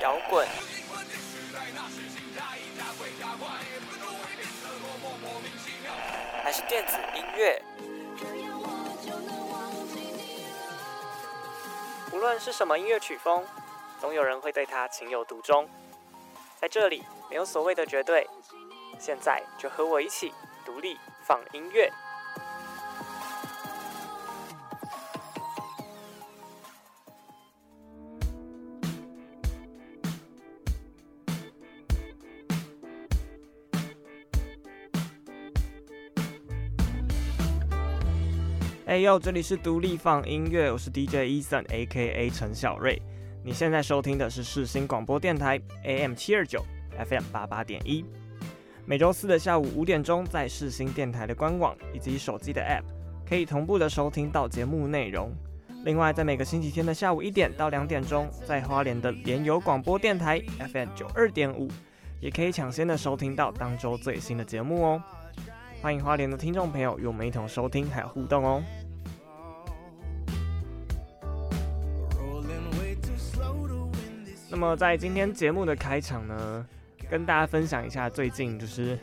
摇滚，还是电子音乐？无论是什么音乐曲风，总有人会对它情有独钟。在这里，没有所谓的绝对。现在就和我一起独立放音乐。哎呦，这里是独立放音乐，我是 DJ Eason，A.K.A. 陈小瑞。你现在收听的是世新广播电台 AM 七二九，FM 八八点一。每周四的下午五点钟，在世新电台的官网以及手机的 App，可以同步的收听到节目内容。另外，在每个星期天的下午一点到两点钟，在花莲的联友广播电台 FM 九二点五，也可以抢先的收听到当周最新的节目哦。欢迎花莲的听众朋友与我们一同收听还有互动哦。那么在今天节目的开场呢，跟大家分享一下最近就是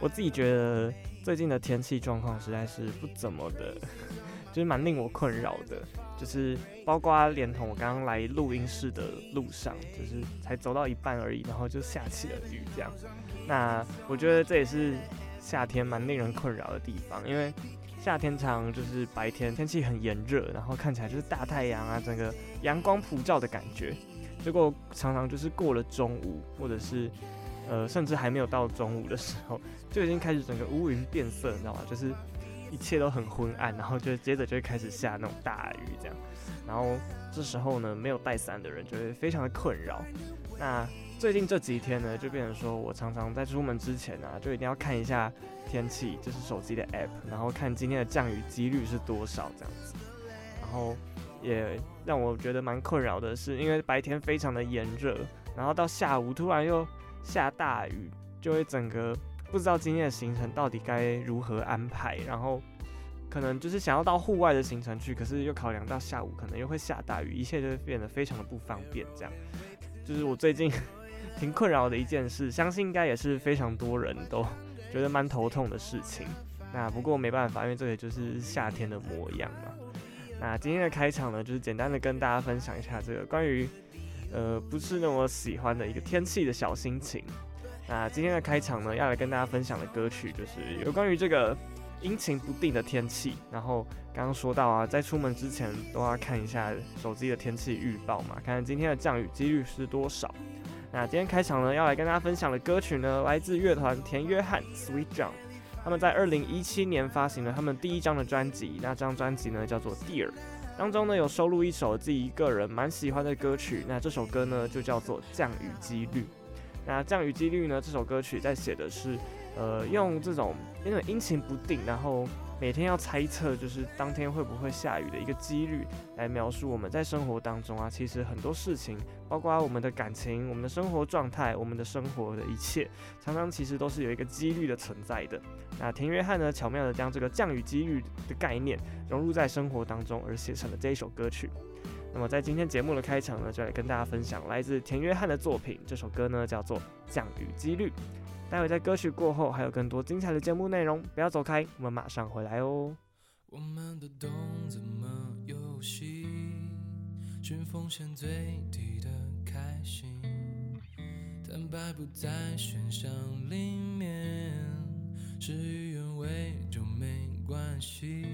我自己觉得最近的天气状况实在是不怎么的，就是蛮令我困扰的，就是包括连同我刚刚来录音室的路上，就是才走到一半而已，然后就下起了雨这样。那我觉得这也是夏天蛮令人困扰的地方，因为夏天常就是白天天气很炎热，然后看起来就是大太阳啊，整个阳光普照的感觉。结果常常就是过了中午，或者是呃，甚至还没有到中午的时候，就已经开始整个乌云变色，你知道吗？就是一切都很昏暗，然后就接着就会开始下那种大雨，这样。然后这时候呢，没有带伞的人就会非常的困扰。那最近这几天呢，就变成说我常常在出门之前啊，就一定要看一下天气，就是手机的 app，然后看今天的降雨几率是多少这样子，然后。也让我觉得蛮困扰的是，因为白天非常的炎热，然后到下午突然又下大雨，就会整个不知道今天的行程到底该如何安排，然后可能就是想要到户外的行程去，可是又考量到下午可能又会下大雨，一切就变得非常的不方便。这样，就是我最近 挺困扰的一件事，相信应该也是非常多人都觉得蛮头痛的事情。那不过没办法，因为这也就是夏天的模样嘛。那今天的开场呢，就是简单的跟大家分享一下这个关于，呃，不是那么喜欢的一个天气的小心情。那今天的开场呢，要来跟大家分享的歌曲就是有关于这个阴晴不定的天气。然后刚刚说到啊，在出门之前都要看一下手机的天气预报嘛，看看今天的降雨几率是多少。那今天开场呢，要来跟大家分享的歌曲呢，来自乐团田约翰 Sweet John。他们在二零一七年发行了他们第一张的专辑，那张专辑呢叫做《Dear》，当中呢有收录一首自己一个人蛮喜欢的歌曲，那这首歌呢就叫做《降雨几率》。那《降雨几率》呢这首歌曲在写的是，呃，用这种因为阴晴不定，然后。每天要猜测，就是当天会不会下雨的一个几率，来描述我们在生活当中啊，其实很多事情，包括我们的感情、我们的生活状态、我们的生活的一切，常常其实都是有一个几率的存在的。那田约翰呢，巧妙地将这个降雨几率的概念融入在生活当中，而写成了这一首歌曲。那么在今天节目的开场呢，就来跟大家分享来自田约翰的作品，这首歌呢叫做《降雨几率》。待会在歌曲过后，还有更多精彩的节目内容，不要走开，我们马上回来哦。我们都懂怎么游戏，寻风险最低的开心，坦白不在选项里面，事与愿违就没关系，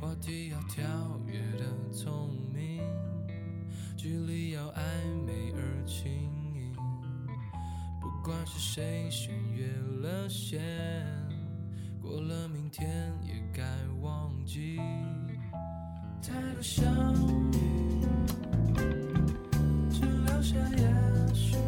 话题要跳跃的聪明，距离要暧昧而亲。不管是谁先越了线，过了明天也该忘记。太多相遇，只留下也许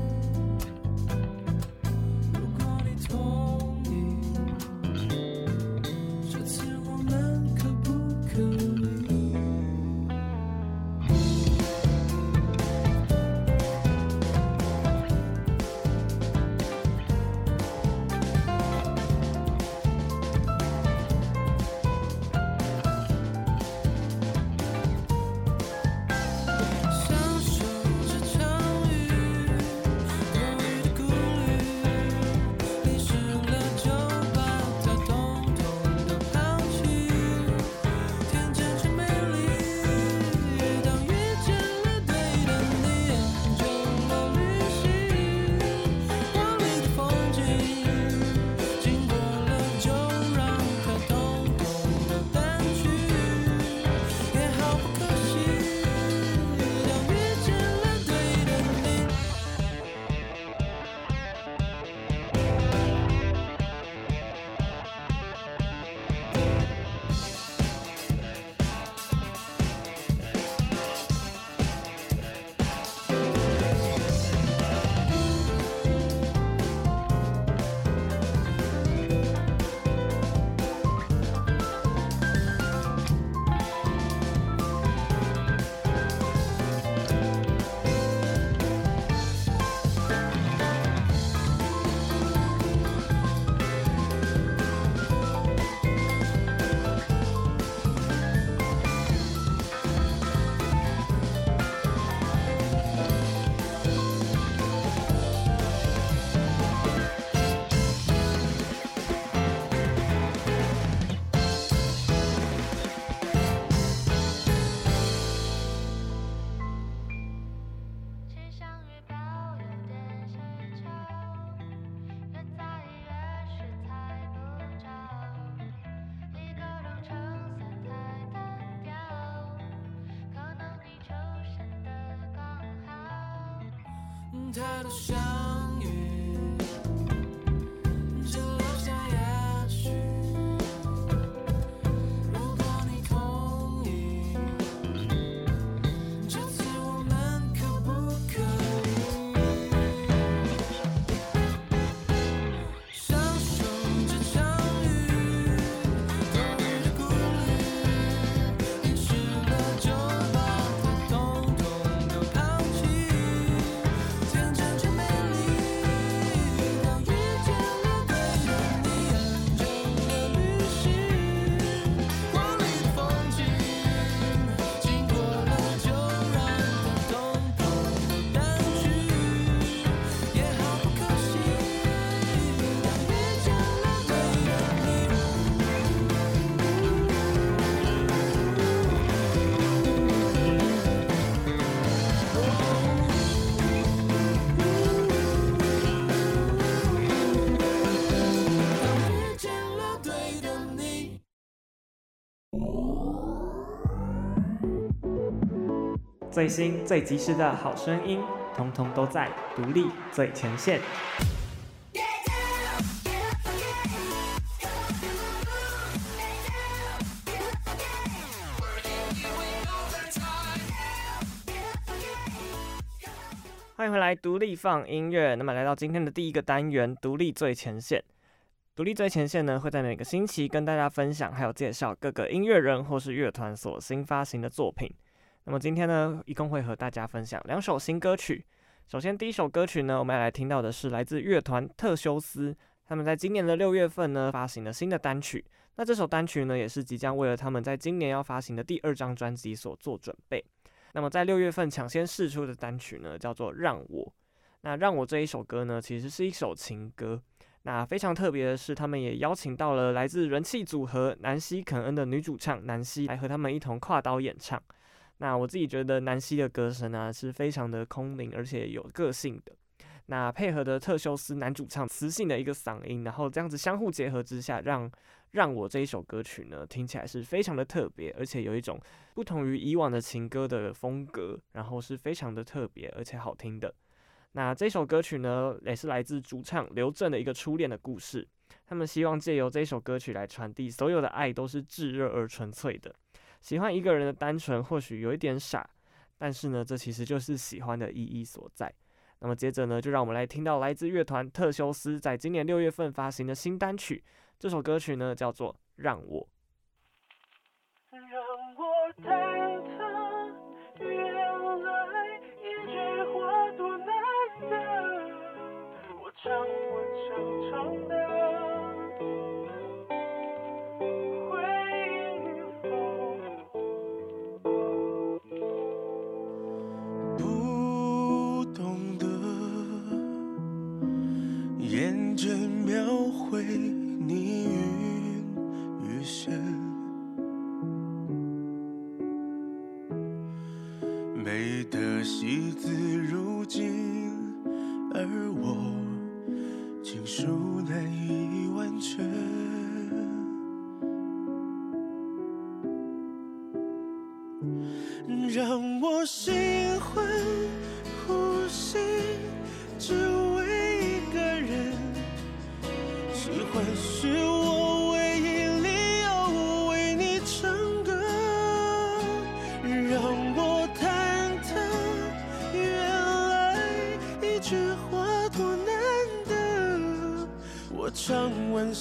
最新最及时的好声音，通通都在独立最前线。欢迎回来，独立放音乐。那么来到今天的第一个单元，独立最前线。独立最前线呢，会在每个星期跟大家分享，还有介绍各个音乐人或是乐团所新发行的作品。那么今天呢，一共会和大家分享两首新歌曲。首先，第一首歌曲呢，我们要来听到的是来自乐团特修斯，他们在今年的六月份呢发行了新的单曲。那这首单曲呢，也是即将为了他们在今年要发行的第二张专辑所做准备。那么在六月份抢先试出的单曲呢，叫做《让我》。那《让我》这一首歌呢，其实是一首情歌。那非常特别的是，他们也邀请到了来自人气组合南希肯恩的女主唱南希来和他们一同跨刀演唱。那我自己觉得南希的歌声呢，是非常的空灵，而且有个性的。那配合的特修斯男主唱磁性的一个嗓音，然后这样子相互结合之下，让让我这一首歌曲呢，听起来是非常的特别，而且有一种不同于以往的情歌的风格，然后是非常的特别而且好听的。那这首歌曲呢，也是来自主唱刘震的一个初恋的故事。他们希望借由这首歌曲来传递，所有的爱都是炙热而纯粹的。喜欢一个人的单纯或许有一点傻，但是呢，这其实就是喜欢的意义所在。那么接着呢，就让我们来听到来自乐团特修斯在今年六月份发行的新单曲。这首歌曲呢，叫做《让我》。让我，我。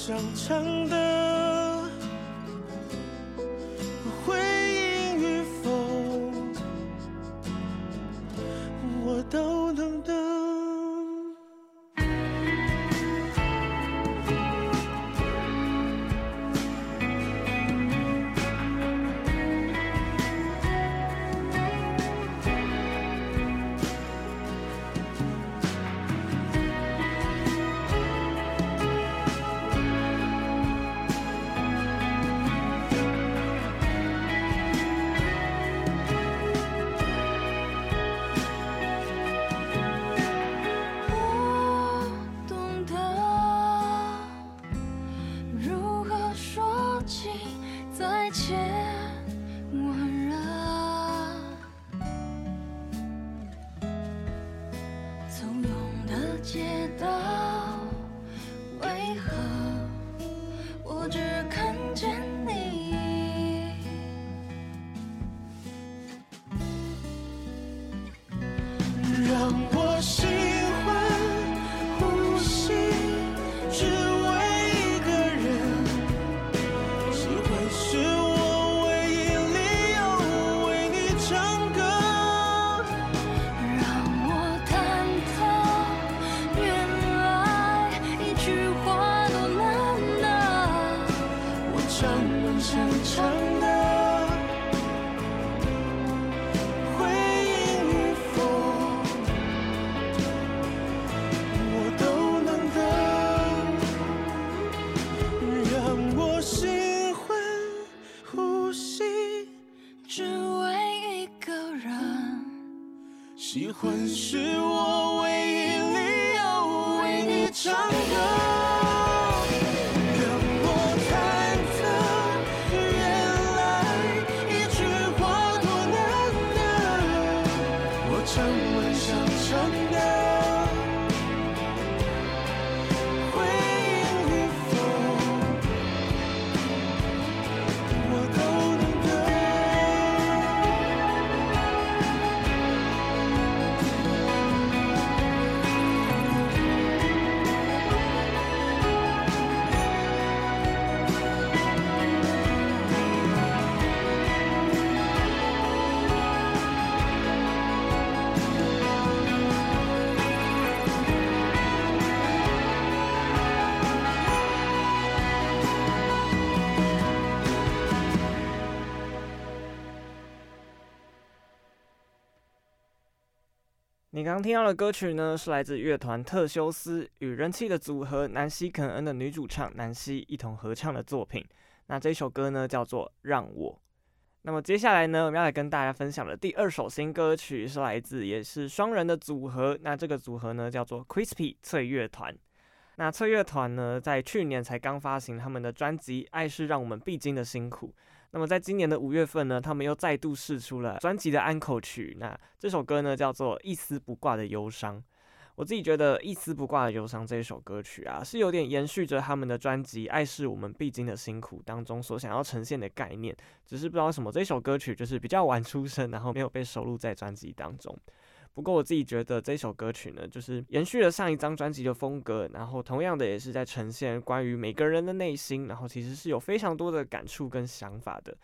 你刚刚听到的歌曲呢，是来自乐团特修斯与人气的组合南希肯恩的女主唱南希一同合唱的作品。那这首歌呢，叫做《让我》。那么接下来呢，我们要来跟大家分享的第二首新歌曲，是来自也是双人的组合。那这个组合呢，叫做 Crispy 脆乐团。那脆乐团呢，在去年才刚发行他们的专辑《爱是让我们必经的辛苦》。那么在今年的五月份呢，他们又再度试出了专辑的安可曲。那这首歌呢，叫做《一丝不挂的忧伤》。我自己觉得《一丝不挂的忧伤》这一首歌曲啊，是有点延续着他们的专辑《爱是我们必经的辛苦》当中所想要呈现的概念，只是不知道为什么这首歌曲就是比较晚出生，然后没有被收录在专辑当中。不过我自己觉得这首歌曲呢，就是延续了上一张专辑的风格，然后同样的也是在呈现关于每个人的内心，然后其实是有非常多的感触跟想法的。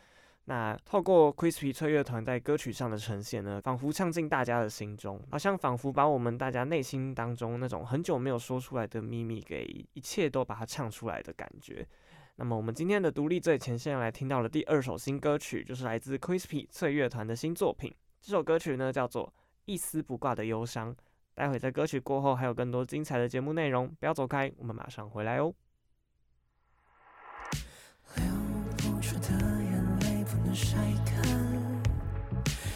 那透过 Crispy 脆乐团在歌曲上的呈现呢，仿佛唱进大家的心中，好像仿佛把我们大家内心当中那种很久没有说出来的秘密，给一切都把它唱出来的感觉。那么我们今天的独立最前线来听到的第二首新歌曲，就是来自 Crispy 翠乐团的新作品。这首歌曲呢叫做《一丝不挂的忧伤》。待会在歌曲过后还有更多精彩的节目内容，不要走开，我们马上回来哦。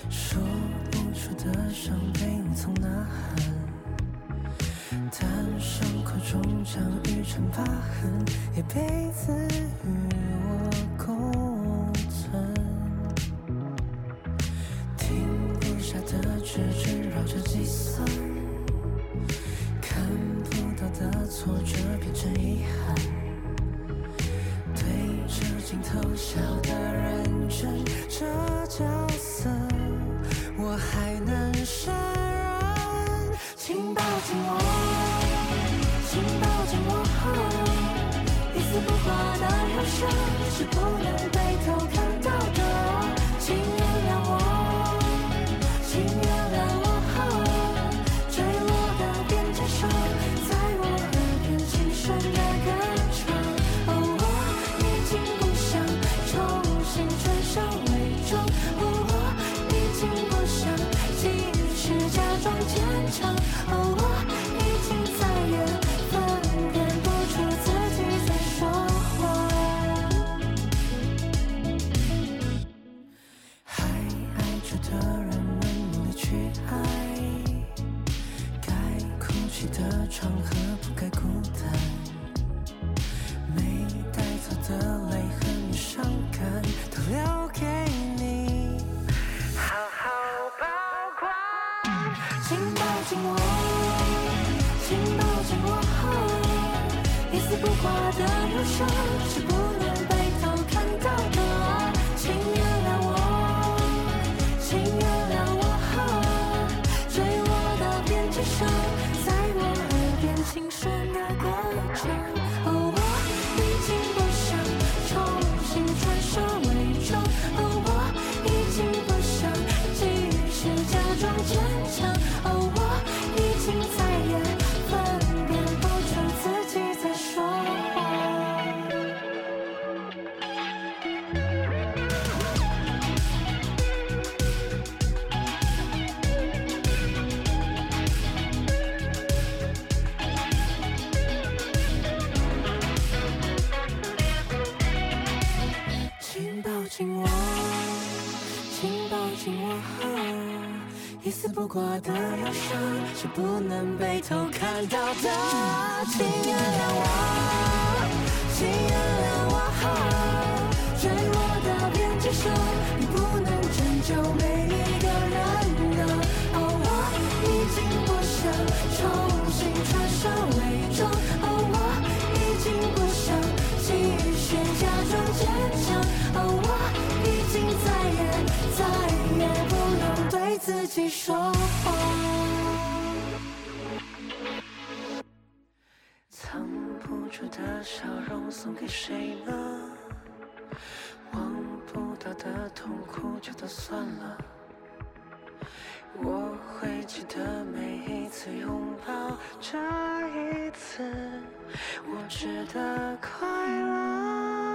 说不出的伤被你从哪喊，但伤口终将愈成疤痕，一辈子与我下的直觉绕着计算，看不到的挫折变成遗憾，对着镜头笑的人。这角色我还能胜任，请抱紧我，请抱紧我，一丝不挂的忧伤是不能被偷看的，挂的忧伤。我的忧伤是不能被偷看到的，请原谅我，请原谅我，坠落的边界上，你不能拯救的笑容送给谁呢？忘不掉的痛苦就都算了。我会记得每一次拥抱，这一次我值得快乐。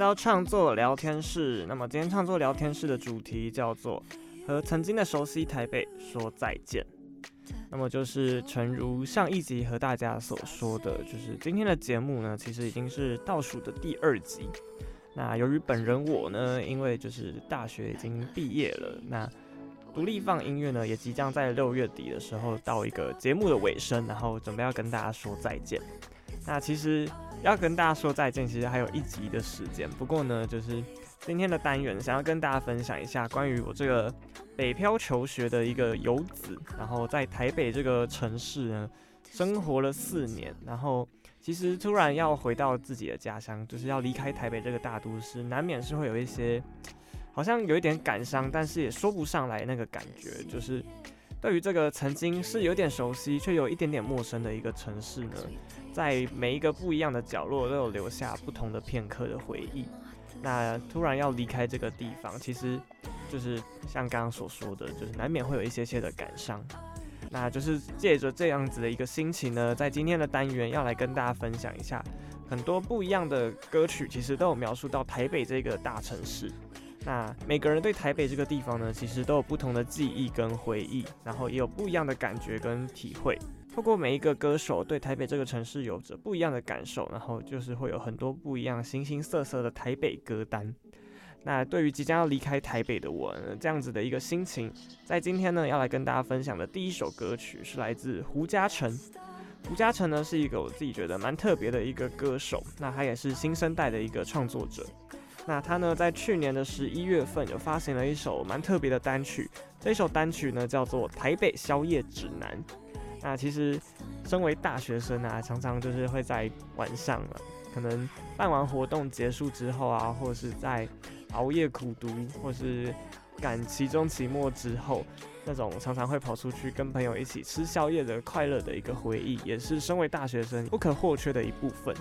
到创作聊天室。那么今天创作聊天室的主题叫做“和曾经的熟悉台北说再见”。那么就是诚如上一集和大家所说的，就是今天的节目呢，其实已经是倒数的第二集。那由于本人我呢，因为就是大学已经毕业了，那独立放音乐呢，也即将在六月底的时候到一个节目的尾声，然后准备要跟大家说再见。那其实要跟大家说再见，其实还有一集的时间。不过呢，就是今天的单元想要跟大家分享一下关于我这个北漂求学的一个游子，然后在台北这个城市呢生活了四年，然后其实突然要回到自己的家乡，就是要离开台北这个大都市，难免是会有一些好像有一点感伤，但是也说不上来那个感觉，就是对于这个曾经是有点熟悉却有一点点陌生的一个城市呢。在每一个不一样的角落都有留下不同的片刻的回忆。那突然要离开这个地方，其实就是像刚刚所说的，就是难免会有一些些的感伤。那就是借着这样子的一个心情呢，在今天的单元要来跟大家分享一下很多不一样的歌曲，其实都有描述到台北这个大城市。那每个人对台北这个地方呢，其实都有不同的记忆跟回忆，然后也有不一样的感觉跟体会。透过每一个歌手对台北这个城市有着不一样的感受，然后就是会有很多不一样、形形色色的台北歌单。那对于即将要离开台北的我，这样子的一个心情，在今天呢要来跟大家分享的第一首歌曲是来自胡嘉诚。胡嘉诚呢是一个我自己觉得蛮特别的一个歌手，那他也是新生代的一个创作者。那他呢在去年的十一月份有发行了一首蛮特别的单曲，这一首单曲呢叫做《台北宵夜指南》。那其实，身为大学生啊，常常就是会在晚上了，可能办完活动结束之后啊，或是在熬夜苦读，或是赶期中期末之后，那种常常会跑出去跟朋友一起吃宵夜的快乐的一个回忆，也是身为大学生不可或缺的一部分。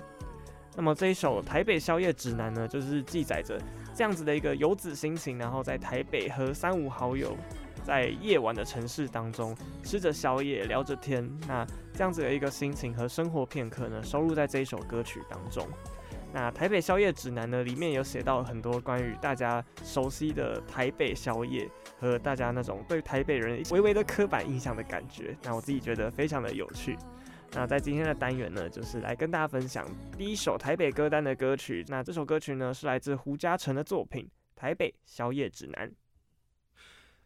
那么这一首《台北宵夜指南》呢，就是记载着这样子的一个游子心情，然后在台北和三五好友。在夜晚的城市当中，吃着宵夜，聊着天，那这样子的一个心情和生活片刻呢，收录在这一首歌曲当中。那台北宵夜指南呢，里面有写到很多关于大家熟悉的台北宵夜和大家那种对台北人微微的刻板印象的感觉。那我自己觉得非常的有趣。那在今天的单元呢，就是来跟大家分享第一首台北歌单的歌曲。那这首歌曲呢，是来自胡嘉诚的作品《台北宵夜指南》。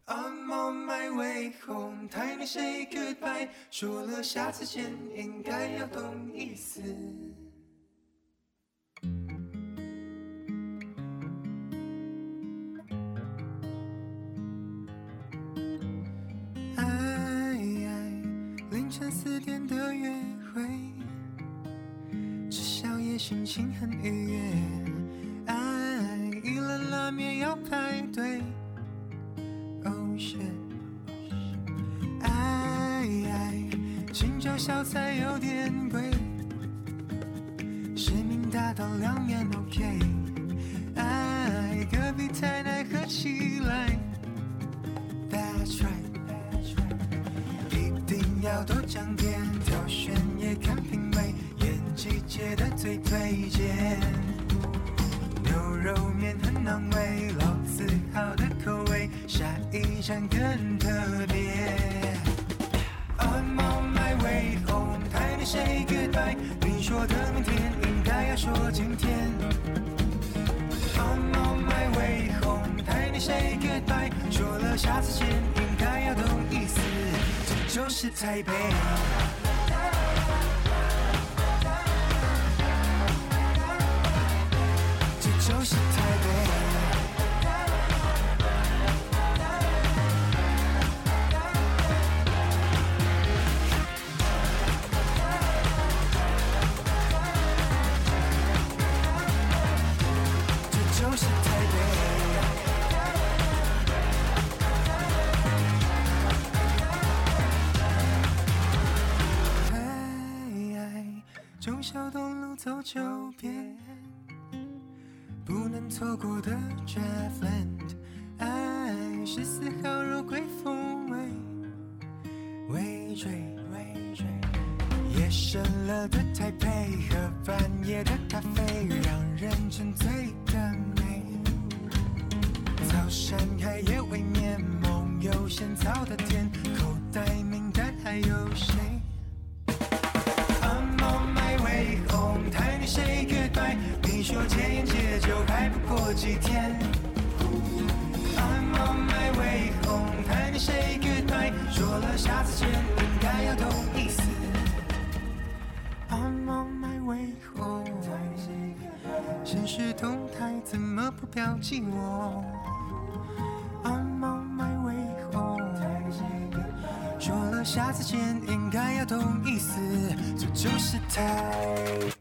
I'm on my way home，time to say goodbye，说了下次见，应该要懂意思。爱爱，凌晨四点的约会，吃宵夜心情很愉悦。爱，一兰拉面要排队。小菜有点贵，市民大道两面 OK。爱，隔壁太太合起来，That's right，一定要多讲点，挑选也看品味，演技界的最推荐，牛肉面很暖胃，老字号的口味。下一站更 say goodbye。你说的明天应该要说今天。I'm on my way home，台北 say goodbye。说了下次见，应该要懂意思。这就是台北。走九遍，不能错过的 Draftland，爱十四号肉桂风味，尾椎尾椎，夜深了的台北和半夜的咖啡，让人沉醉的美。早上开业未眠，梦游仙草的甜，口袋名单还有谁几天。I'm on my way home，谈你 say goodbye，说了下次见应该要懂意思。I'm on my way home，现实动态怎么不标记我？I'm on my way home，说了下次见应该要懂意思，这就是台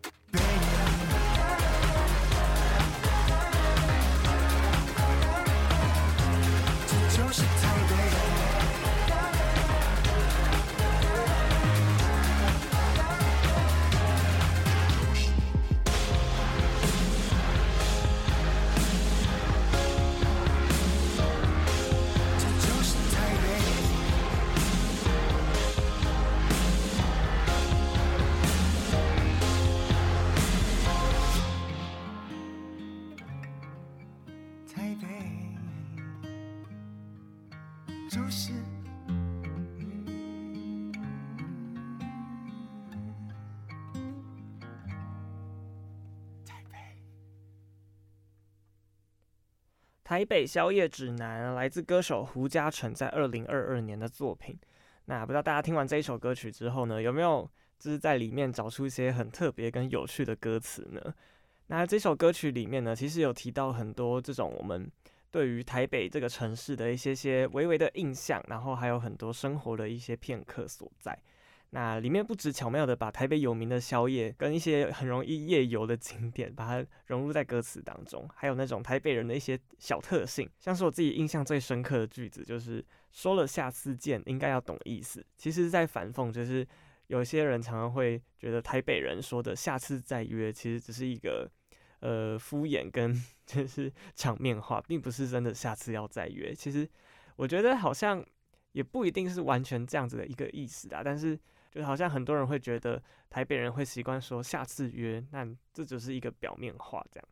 台北宵夜指南来自歌手胡嘉诚在二零二二年的作品。那不知道大家听完这一首歌曲之后呢，有没有就是在里面找出一些很特别跟有趣的歌词呢？那这首歌曲里面呢，其实有提到很多这种我们对于台北这个城市的一些些微微的印象，然后还有很多生活的一些片刻所在。那里面不止巧妙的把台北有名的宵夜跟一些很容易夜游的景点，把它融入在歌词当中，还有那种台北人的一些小特性，像是我自己印象最深刻的句子，就是说了下次见应该要懂意思。其实，在反讽，就是有些人常常会觉得台北人说的下次再约，其实只是一个呃敷衍跟 就是场面话，并不是真的下次要再约。其实我觉得好像也不一定是完全这样子的一个意思啊，但是。就好像很多人会觉得台北人会习惯说下次约，那这只是一个表面话这样。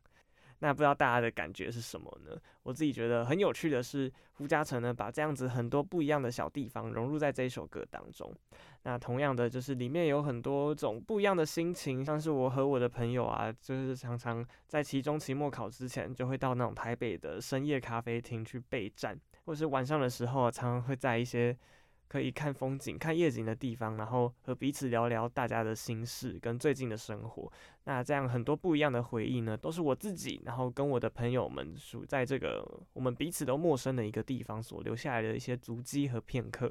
那不知道大家的感觉是什么呢？我自己觉得很有趣的是，胡嘉诚呢把这样子很多不一样的小地方融入在这一首歌当中。那同样的就是里面有很多种不一样的心情，像是我和我的朋友啊，就是常常在期中、期末考之前，就会到那种台北的深夜咖啡厅去备战，或是晚上的时候，常常会在一些。可以看风景、看夜景的地方，然后和彼此聊聊大家的心事跟最近的生活。那这样很多不一样的回忆呢，都是我自己，然后跟我的朋友们属在这个我们彼此都陌生的一个地方所留下来的一些足迹和片刻。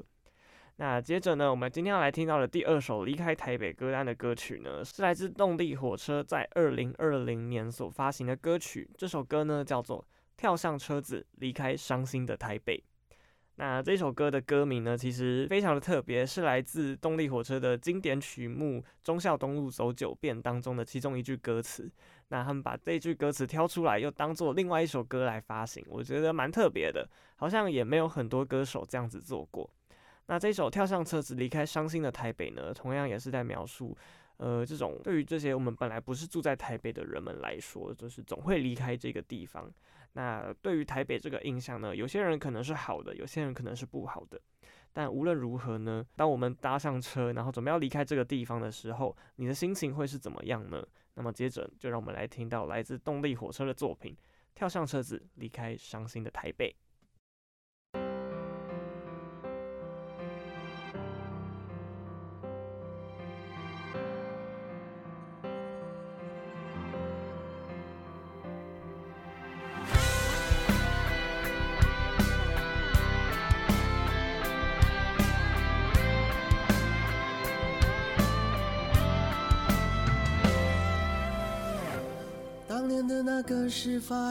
那接着呢，我们今天要来听到的第二首离开台北歌单的歌曲呢，是来自动力火车在二零二零年所发行的歌曲。这首歌呢叫做《跳上车子离开伤心的台北》。那这首歌的歌名呢，其实非常的特别，是来自动力火车的经典曲目《忠孝东路走九遍》当中的其中一句歌词。那他们把这句歌词挑出来，又当做另外一首歌来发行，我觉得蛮特别的，好像也没有很多歌手这样子做过。那这首《跳上车子离开伤心的台北》呢，同样也是在描述，呃，这种对于这些我们本来不是住在台北的人们来说，就是总会离开这个地方。那对于台北这个印象呢，有些人可能是好的，有些人可能是不好的。但无论如何呢，当我们搭上车，然后准备要离开这个地方的时候，你的心情会是怎么样呢？那么接着就让我们来听到来自动力火车的作品《跳上车子离开伤心的台北》。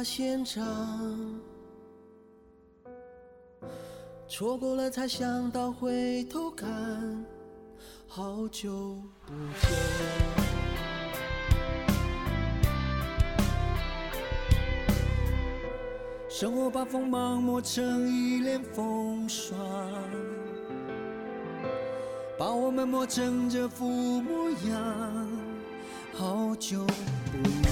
发现场，错过了才想到回头看，好久不见。生活把锋芒磨成一脸风霜，把我们磨成这副模样，好久不见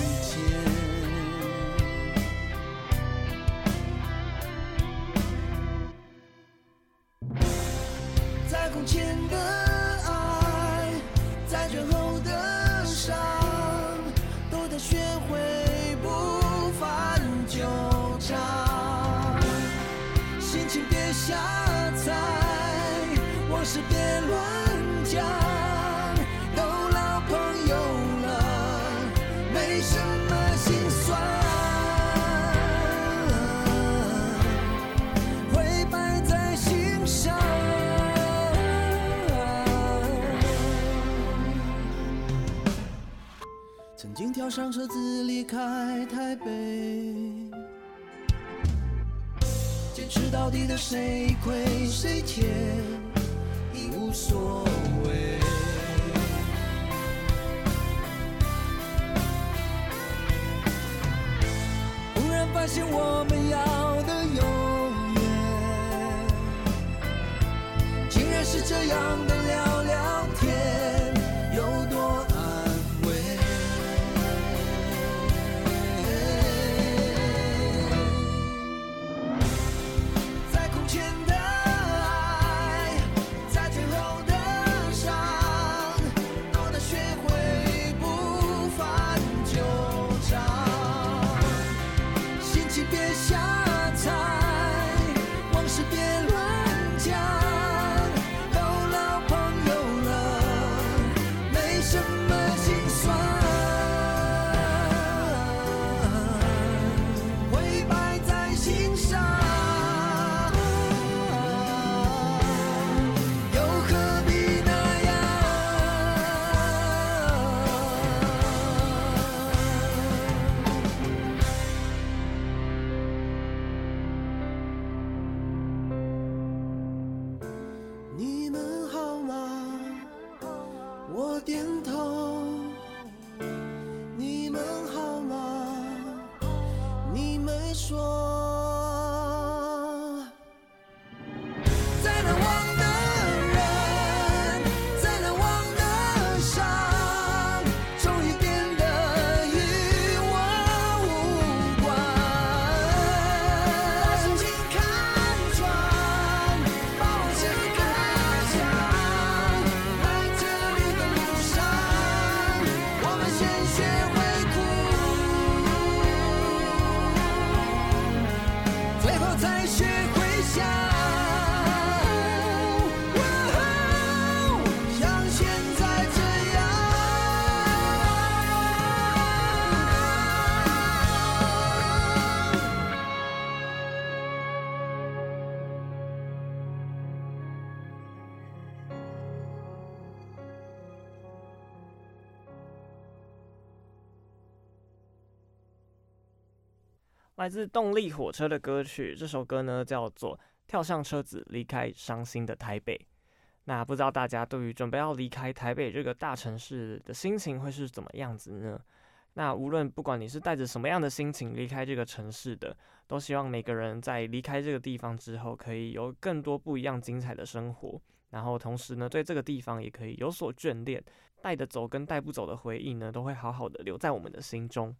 上车子离开台北，坚持到底的谁亏谁欠已无所谓。忽然发现我们要的永远，竟然是这样的了来自动力火车的歌曲，这首歌呢叫做《跳上车子离开伤心的台北》。那不知道大家对于准备要离开台北这个大城市的心情会是怎么样子呢？那无论不管你是带着什么样的心情离开这个城市的，都希望每个人在离开这个地方之后，可以有更多不一样精彩的生活。然后同时呢，对这个地方也可以有所眷恋，带得走跟带不走的回忆呢，都会好好的留在我们的心中。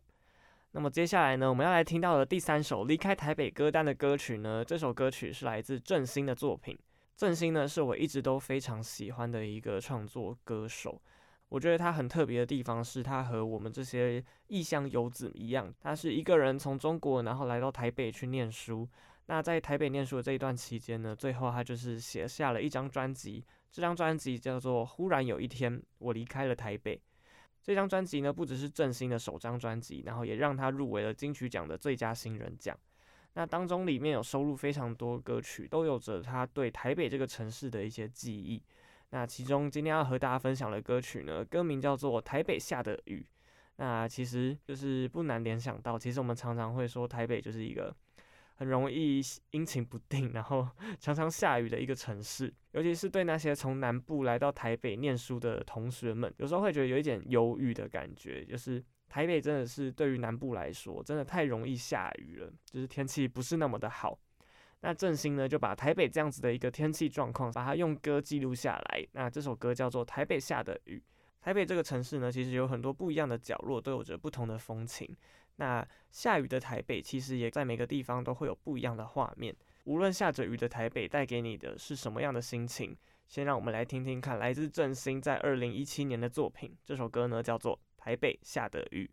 那么接下来呢，我们要来听到的第三首离开台北歌单的歌曲呢，这首歌曲是来自郑兴的作品。郑兴呢，是我一直都非常喜欢的一个创作歌手。我觉得他很特别的地方是，他和我们这些异乡游子一样，他是一个人从中国然后来到台北去念书。那在台北念书的这一段期间呢，最后他就是写下了一张专辑，这张专辑叫做《忽然有一天我离开了台北》。这张专辑呢，不只是郑兴的首张专辑，然后也让他入围了金曲奖的最佳新人奖。那当中里面有收录非常多歌曲，都有着他对台北这个城市的一些记忆。那其中今天要和大家分享的歌曲呢，歌名叫做《台北下的雨》。那其实就是不难联想到，其实我们常常会说台北就是一个。很容易阴晴不定，然后 常常下雨的一个城市，尤其是对那些从南部来到台北念书的同学们，有时候会觉得有一点忧郁的感觉。就是台北真的是对于南部来说，真的太容易下雨了，就是天气不是那么的好。那郑兴呢就把台北这样子的一个天气状况，把它用歌记录下来。那这首歌叫做《台北下的雨》。台北这个城市呢，其实有很多不一样的角落，都有着不同的风情。那下雨的台北，其实也在每个地方都会有不一样的画面。无论下着雨的台北带给你的是什么样的心情，先让我们来听听看，来自振兴在二零一七年的作品。这首歌呢叫做《台北下的雨》。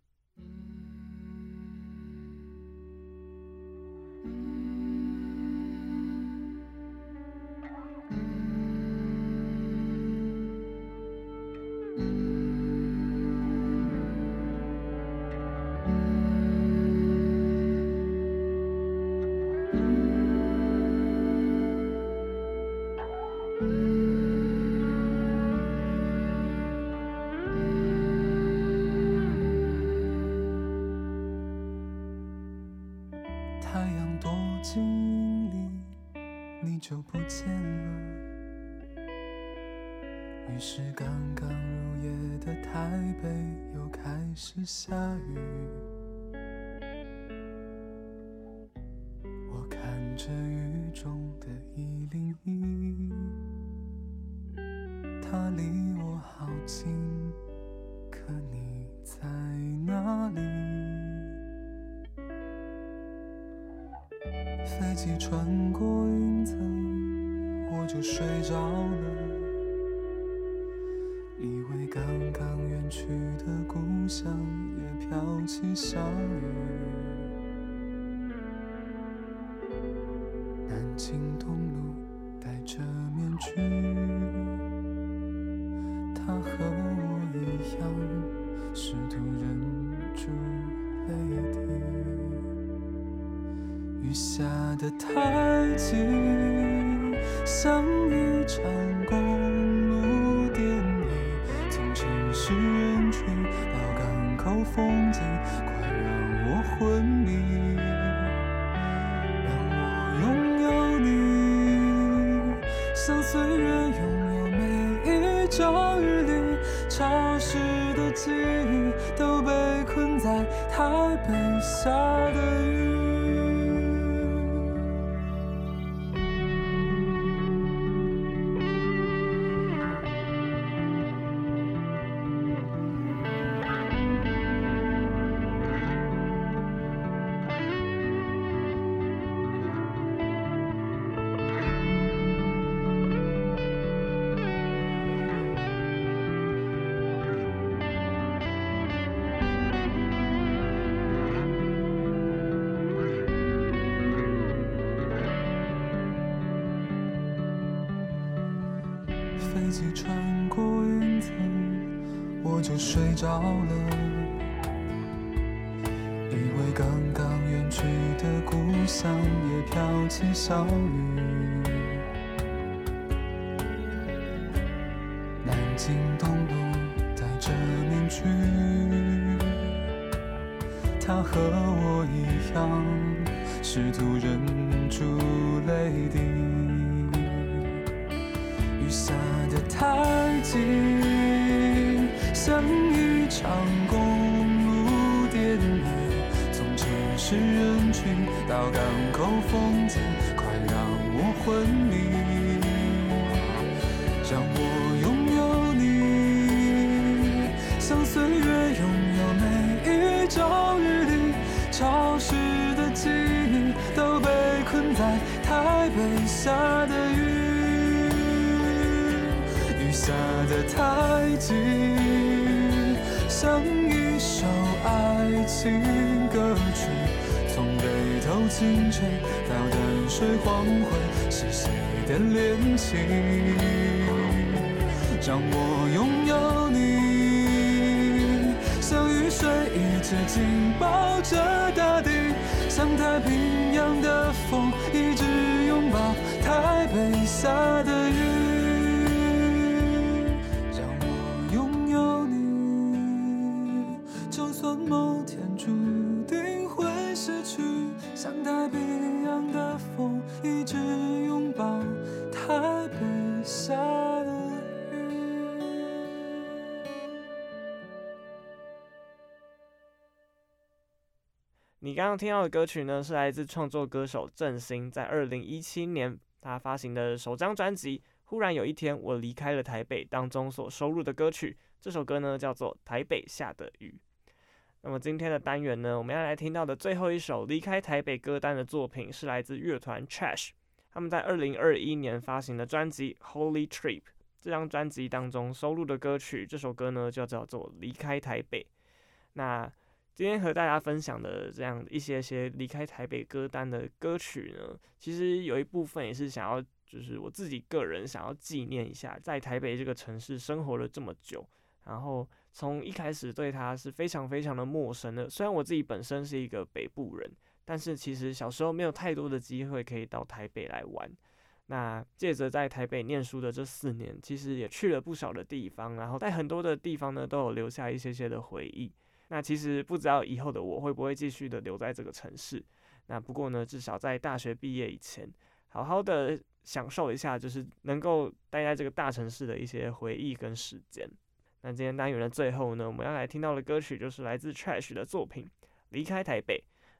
太急。像一场公路电影，从城市人群到港口风景，快让我昏迷，让我拥有你，像岁月拥有每一朝日里潮湿的记忆，都被困在台北下的时的记忆都被困在台北下的雨，雨下得太急。像一首爱情歌曲，从北投清晨到淡水黄昏，是谁的恋情？让我拥有你，像雨水一直紧抱着大地，像太平洋的风一直拥抱台北下的雨让我拥有你就算某天注定会失去像太平洋的风一直拥抱台你刚刚听到的歌曲呢，是来自创作歌手郑兴在二零一七年他发行的首张专辑《忽然有一天我离开了台北》当中所收录的歌曲。这首歌呢叫做《台北下的雨》。那么今天的单元呢，我们要来听到的最后一首离开台北歌单的作品，是来自乐团 Trash。他们在二零二一年发行的专辑《Holy Trip》这张专辑当中收录的歌曲，这首歌呢就叫做《离开台北》。那今天和大家分享的这样一些些离开台北歌单的歌曲呢，其实有一部分也是想要，就是我自己个人想要纪念一下，在台北这个城市生活了这么久，然后从一开始对它是非常非常的陌生的。虽然我自己本身是一个北部人，但是其实小时候没有太多的机会可以到台北来玩。那借着在台北念书的这四年，其实也去了不少的地方，然后在很多的地方呢，都有留下一些些的回忆。那其实不知道以后的我会不会继续的留在这个城市。那不过呢，至少在大学毕业以前，好好的享受一下，就是能够待在这个大城市的一些回忆跟时间。那今天单元的最后呢，我们要来听到的歌曲就是来自 Trash 的作品《离开台北》。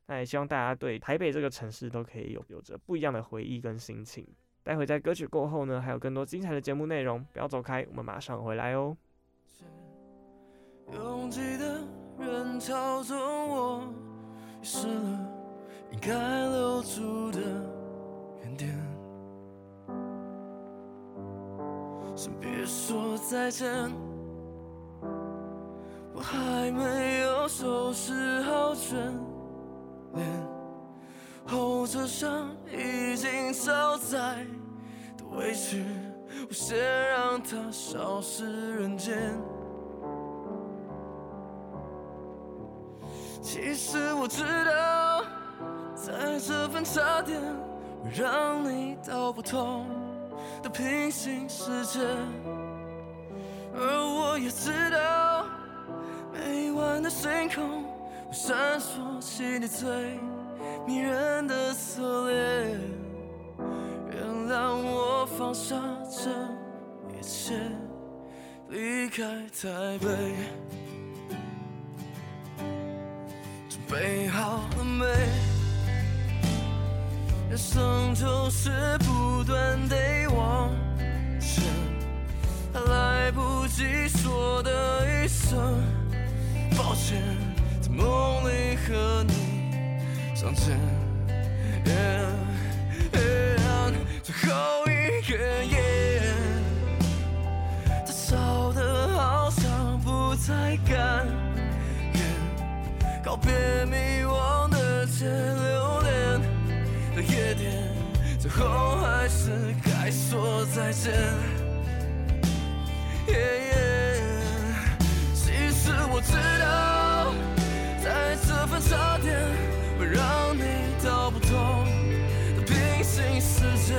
那也希望大家对台北这个城市都可以有有着不一样的回忆跟心情。待会在歌曲过后呢，还有更多精彩的节目内容，不要走开，我们马上回来哦。拥挤的人潮中，我遗失了应该留住的原点。先别说再见，我还没有收拾好眷恋，后车厢已经超载的委屈，我先让它消失人间。其实我知道，在这份差点让你到不同的平行世界，而我也知道，每晚的星空闪烁起你最迷人的侧脸。原谅我放下这一切，离开台北。备好了没？人生就是不断地往前，还来不及说的一声抱歉，在梦里和你相见。Yeah, yeah, 最后一个夜，它烧得好像不太干。告别迷惘的街，留恋的夜店，最后还是该说再见。Yeah, 其实我知道，在这份差点会让你到不同的平行世界，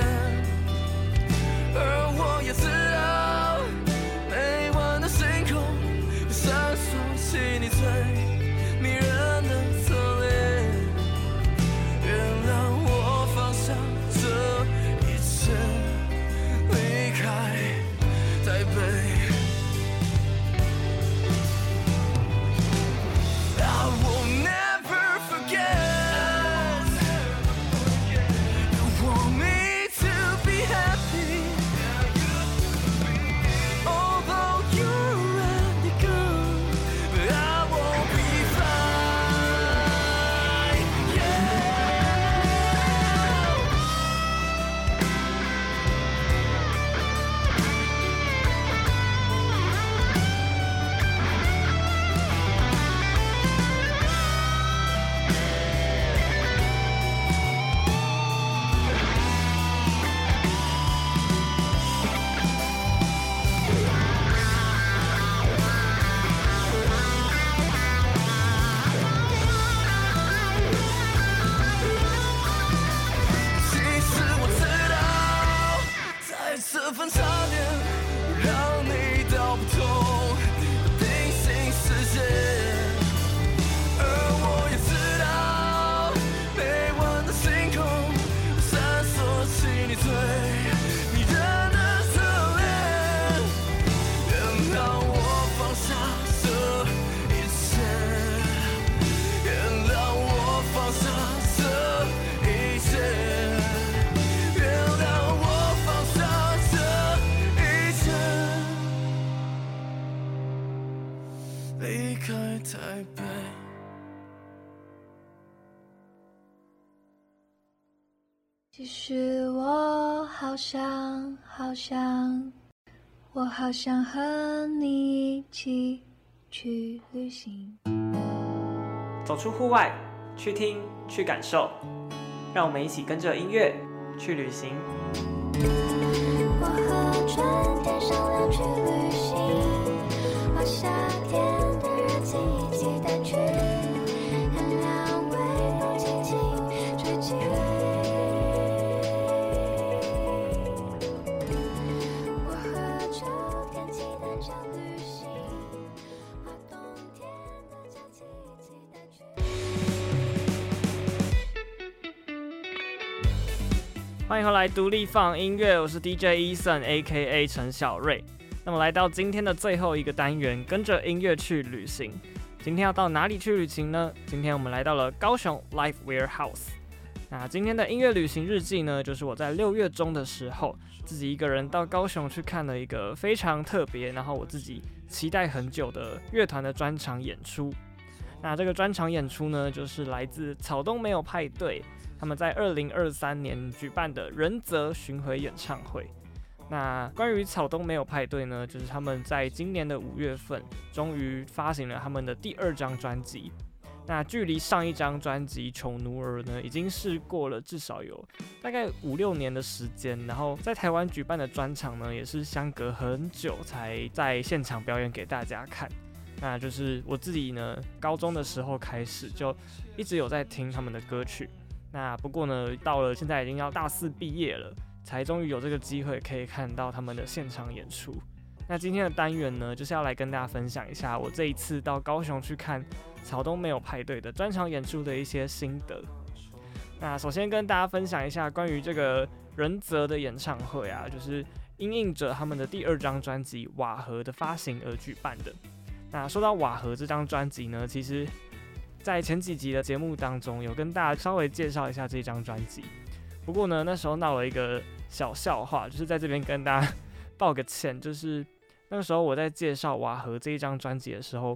好想好想，我好想和你一起去旅行。走出户外，去听，去感受，让我们一起跟着音乐去旅行。我和春天商量去旅行，把夏天的热情欢迎回来，独立放音乐，我是 DJ Eason A.K.A 陈小瑞。那么来到今天的最后一个单元，跟着音乐去旅行。今天要到哪里去旅行呢？今天我们来到了高雄 Live Warehouse。那今天的音乐旅行日记呢，就是我在六月中的时候，自己一个人到高雄去看了一个非常特别，然后我自己期待很久的乐团的专场演出。那这个专场演出呢，就是来自草东没有派对。他们在二零二三年举办的仁泽巡回演唱会。那关于草东没有派对呢，就是他们在今年的五月份，终于发行了他们的第二张专辑。那距离上一张专辑《穷奴儿》呢，已经是过了至少有大概五六年的时间。然后在台湾举办的专场呢，也是相隔很久才在现场表演给大家看。那就是我自己呢，高中的时候开始就一直有在听他们的歌曲。那不过呢，到了现在已经要大四毕业了，才终于有这个机会可以看到他们的现场演出。那今天的单元呢，就是要来跟大家分享一下我这一次到高雄去看草东没有派对的专场演出的一些心得。那首先跟大家分享一下关于这个仁泽的演唱会啊，就是因应着他们的第二张专辑《瓦合》的发行而举办的。那说到《瓦合》这张专辑呢，其实在前几集的节目当中有跟大家稍微介绍一下这张专辑。不过呢，那时候闹了一个小笑话，就是在这边跟大家 道个歉，就是那个时候我在介绍《瓦合》这一张专辑的时候，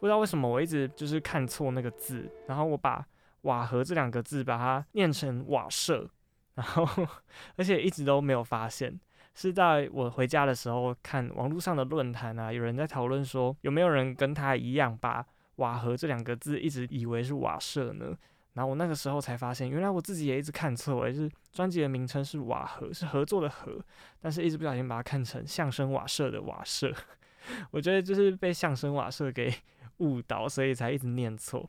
不知道为什么我一直就是看错那个字，然后我把“瓦合”这两个字把它念成“瓦舍”，然后 而且一直都没有发现，是在我回家的时候看网络上的论坛啊，有人在讨论说有没有人跟他一样把“瓦合”这两个字一直以为是“瓦舍”呢？然后我那个时候才发现，原来我自己也一直看错，也是专辑的名称是瓦合，是合作的合，但是一直不小心把它看成相声瓦舍的瓦舍。我觉得就是被相声瓦舍给误导，所以才一直念错。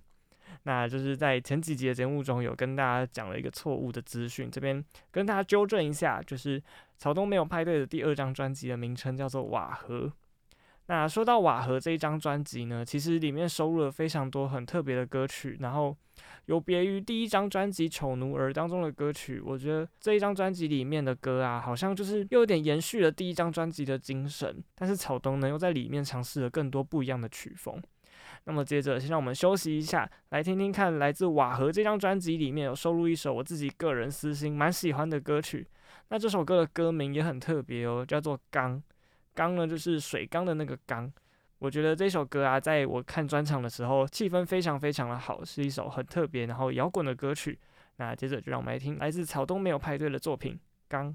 那就是在前几集的节目中有跟大家讲了一个错误的资讯，这边跟大家纠正一下，就是草东没有派对的第二张专辑的名称叫做瓦合。那说到瓦合这一张专辑呢，其实里面收录了非常多很特别的歌曲，然后。有别于第一张专辑《丑奴儿》当中的歌曲，我觉得这一张专辑里面的歌啊，好像就是又有点延续了第一张专辑的精神。但是草东呢，又在里面尝试了更多不一样的曲风。那么接着，先让我们休息一下，来听听看来自瓦合这张专辑里面有收录一首我自己个人私心蛮喜欢的歌曲。那这首歌的歌名也很特别哦，叫做《刚》。缸呢，就是水缸的那个缸。我觉得这首歌啊，在我看专场的时候，气氛非常非常的好，是一首很特别，然后摇滚的歌曲。那接着就让我们来听来自草东没有派对的作品《缸》。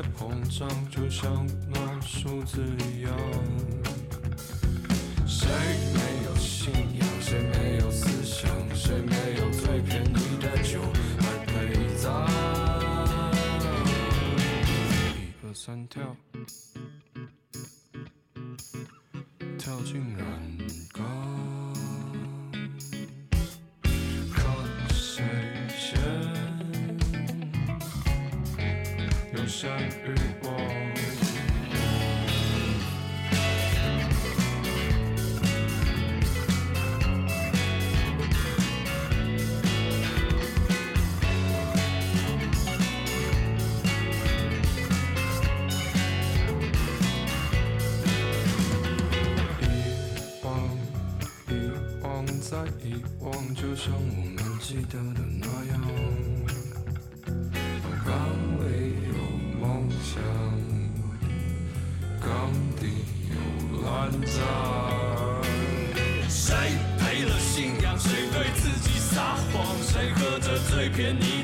膨胀就像那数字一样，谁没有信仰？谁没有思想？谁没有最便宜的酒还陪葬？一二三跳，跳进染相遇过。遗忘，遗忘，再遗忘，就像我们记得的那样。给你。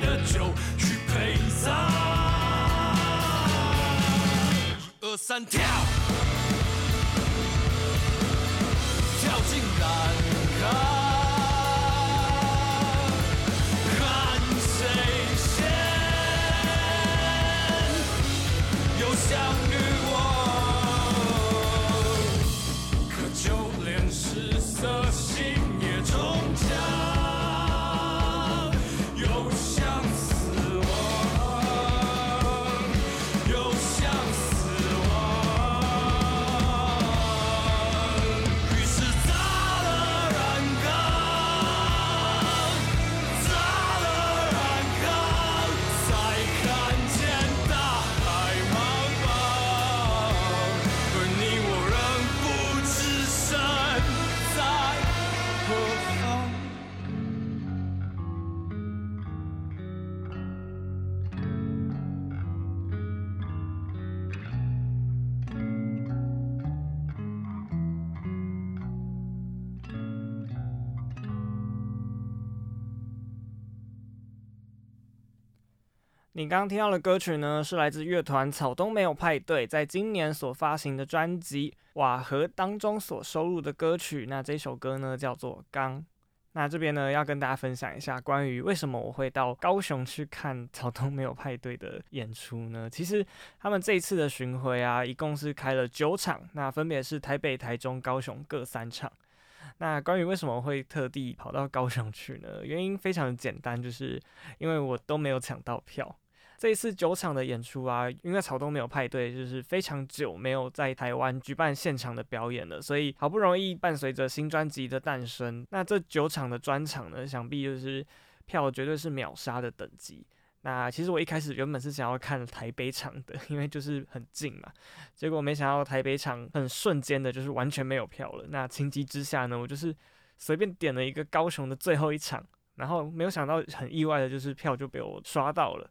刚刚听到的歌曲呢，是来自乐团草东没有派对在今年所发行的专辑《瓦合》当中所收录的歌曲。那这首歌呢，叫做《刚》。那这边呢，要跟大家分享一下关于为什么我会到高雄去看草东没有派对的演出呢？其实他们这一次的巡回啊，一共是开了九场，那分别是台北、台中、高雄各三场。那关于为什么会特地跑到高雄去呢？原因非常的简单，就是因为我都没有抢到票。这一次九场的演出啊，因为草东没有派对，就是非常久没有在台湾举办现场的表演了，所以好不容易伴随着新专辑的诞生，那这九场的专场呢，想必就是票绝对是秒杀的等级。那其实我一开始原本是想要看台北场的，因为就是很近嘛，结果没想到台北场很瞬间的，就是完全没有票了。那情急之下呢，我就是随便点了一个高雄的最后一场，然后没有想到很意外的就是票就被我刷到了。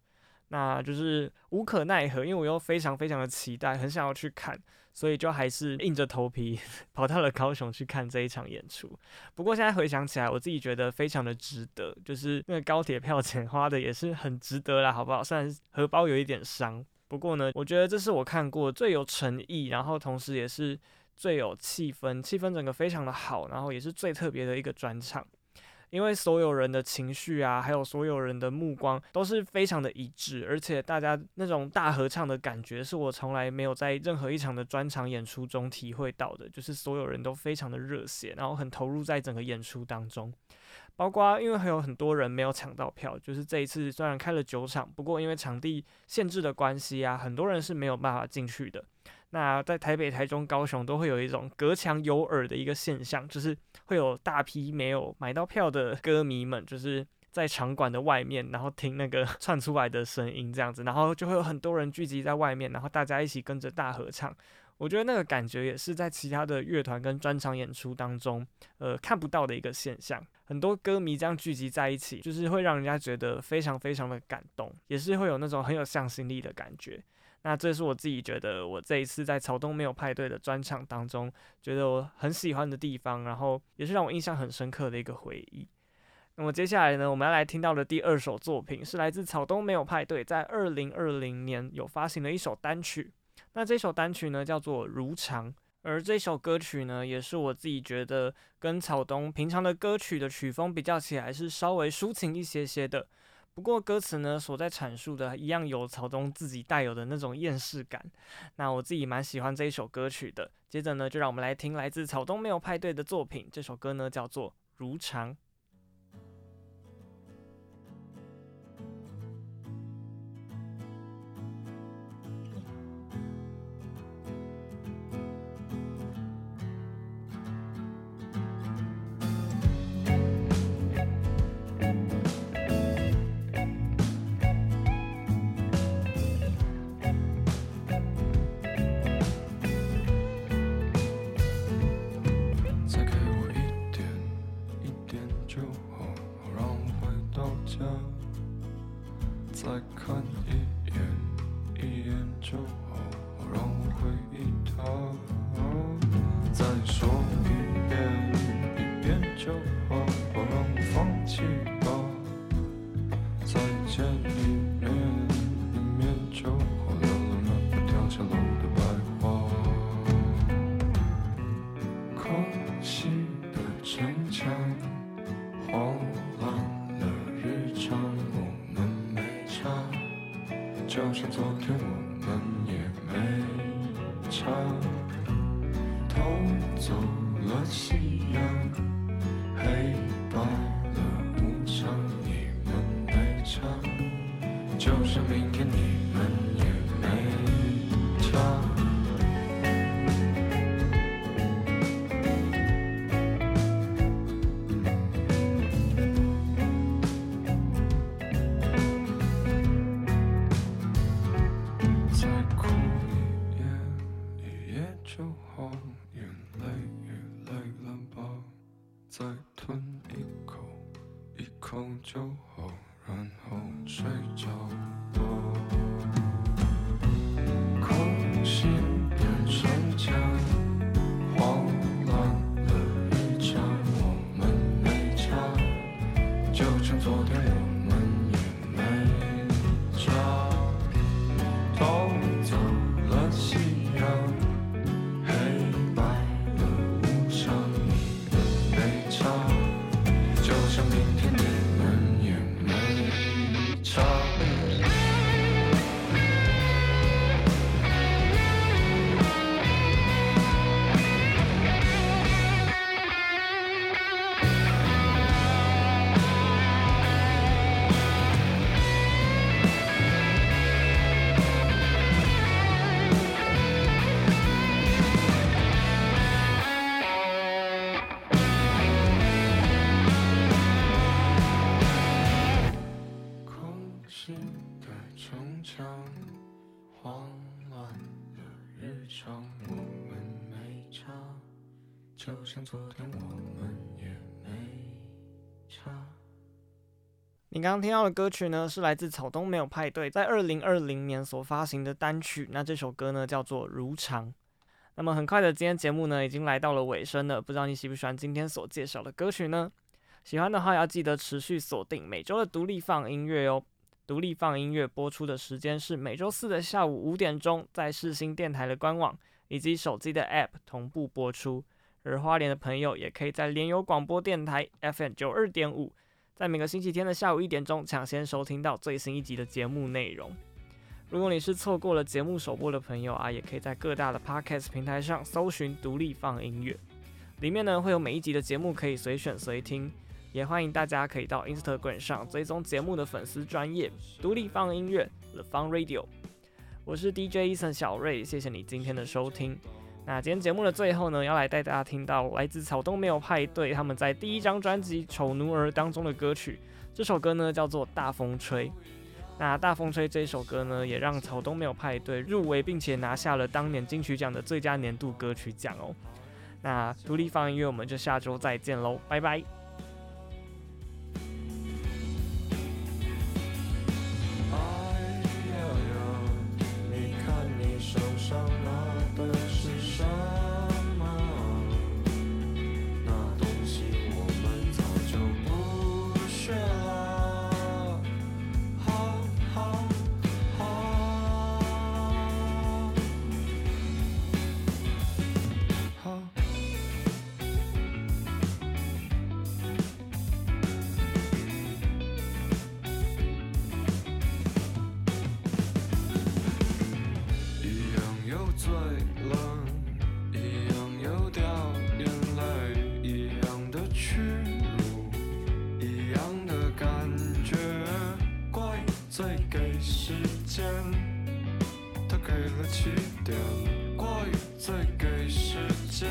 那就是无可奈何，因为我又非常非常的期待，很想要去看，所以就还是硬着头皮 跑到了高雄去看这一场演出。不过现在回想起来，我自己觉得非常的值得，就是那个高铁票钱 花的也是很值得啦，好不好？虽然荷包有一点伤，不过呢，我觉得这是我看过最有诚意，然后同时也是最有气氛，气氛整个非常的好，然后也是最特别的一个专场。因为所有人的情绪啊，还有所有人的目光都是非常的一致，而且大家那种大合唱的感觉，是我从来没有在任何一场的专场演出中体会到的。就是所有人都非常的热血，然后很投入在整个演出当中。包括因为还有很多人没有抢到票，就是这一次虽然开了九场，不过因为场地限制的关系啊，很多人是没有办法进去的。那在台北、台中、高雄都会有一种隔墙有耳的一个现象，就是会有大批没有买到票的歌迷们，就是在场馆的外面，然后听那个 串出来的声音这样子，然后就会有很多人聚集在外面，然后大家一起跟着大合唱。我觉得那个感觉也是在其他的乐团跟专场演出当中，呃，看不到的一个现象。很多歌迷这样聚集在一起，就是会让人家觉得非常非常的感动，也是会有那种很有向心力的感觉。那这是我自己觉得我这一次在草东没有派对的专场当中，觉得我很喜欢的地方，然后也是让我印象很深刻的一个回忆。那么接下来呢，我们要来听到的第二首作品是来自草东没有派对，在二零二零年有发行的一首单曲。那这首单曲呢叫做《如常》，而这首歌曲呢也是我自己觉得跟草东平常的歌曲的曲风比较起来是稍微抒情一些些的。不过歌词呢，所在阐述的一样有草东自己带有的那种厌世感。那我自己蛮喜欢这一首歌曲的。接着呢，就让我们来听来自草东没有派对的作品。这首歌呢叫做《如常》。昨天我们也没差。你刚刚听到的歌曲呢，是来自草东没有派对在二零二零年所发行的单曲。那这首歌呢，叫做《如常》。那么很快的，今天节目呢，已经来到了尾声了。不知道你喜不喜欢今天所介绍的歌曲呢？喜欢的话，要记得持续锁定每周的独立放音乐哦。独立放音乐播出的时间是每周四的下午五点钟，在世新电台的官网以及手机的 App 同步播出。而花莲的朋友也可以在联友广播电台 FM 九二点五，在每个星期天的下午一点钟抢先收听到最新一集的节目内容。如果你是错过了节目首播的朋友啊，也可以在各大的 Podcast 平台上搜寻独立放音乐，里面呢会有每一集的节目可以随选随听。也欢迎大家可以到 Instagram 上追踪节目的粉丝专业独立放音乐 The Fun Radio。我是 DJ Eason 小瑞，谢谢你今天的收听。那今天节目的最后呢，要来带大家听到来自草东没有派对他们在第一张专辑《丑奴儿》当中的歌曲。这首歌呢叫做《大风吹》。那《大风吹》这首歌呢，也让草东没有派对入围，并且拿下了当年金曲奖的最佳年度歌曲奖哦。那独立放音乐，我们就下周再见喽，拜拜。起点；过于再给时间，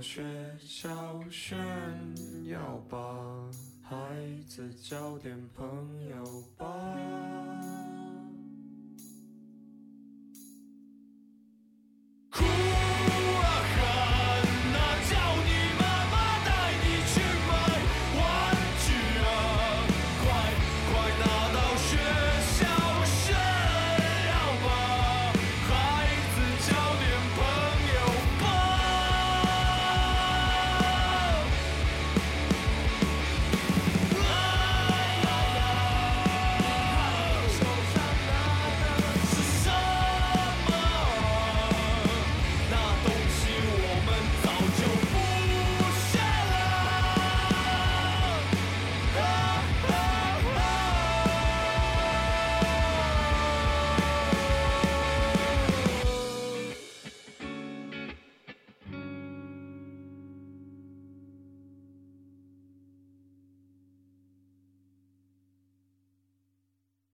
学校炫耀吧，孩子交点朋友吧。